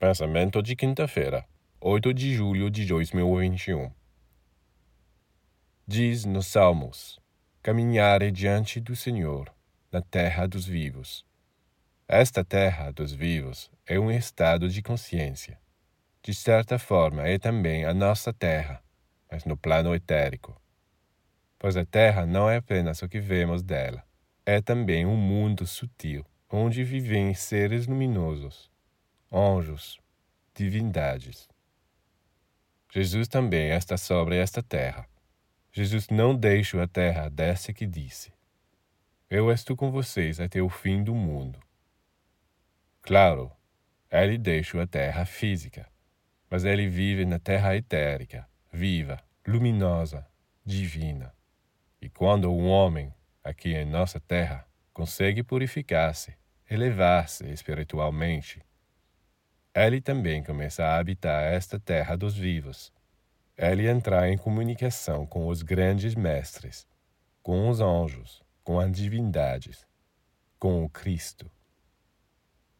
Pensamento de quinta-feira, 8 de julho de 2021. Diz nos Salmos: Caminharei diante do Senhor, na terra dos vivos. Esta terra dos vivos é um estado de consciência. De certa forma, é também a nossa terra, mas no plano etérico. Pois a terra não é apenas o que vemos dela, é também um mundo sutil, onde vivem seres luminosos anjos, divindades. Jesus também está sobre esta terra. Jesus não deixa a terra dessa que disse: Eu estou com vocês até o fim do mundo. Claro, ele deixa a terra física, mas ele vive na terra etérica, viva, luminosa, divina. E quando um homem, aqui em nossa terra, consegue purificar-se, elevar-se espiritualmente, ele também começa a habitar esta terra dos vivos. Ele entra em comunicação com os grandes mestres, com os anjos, com as divindades, com o Cristo.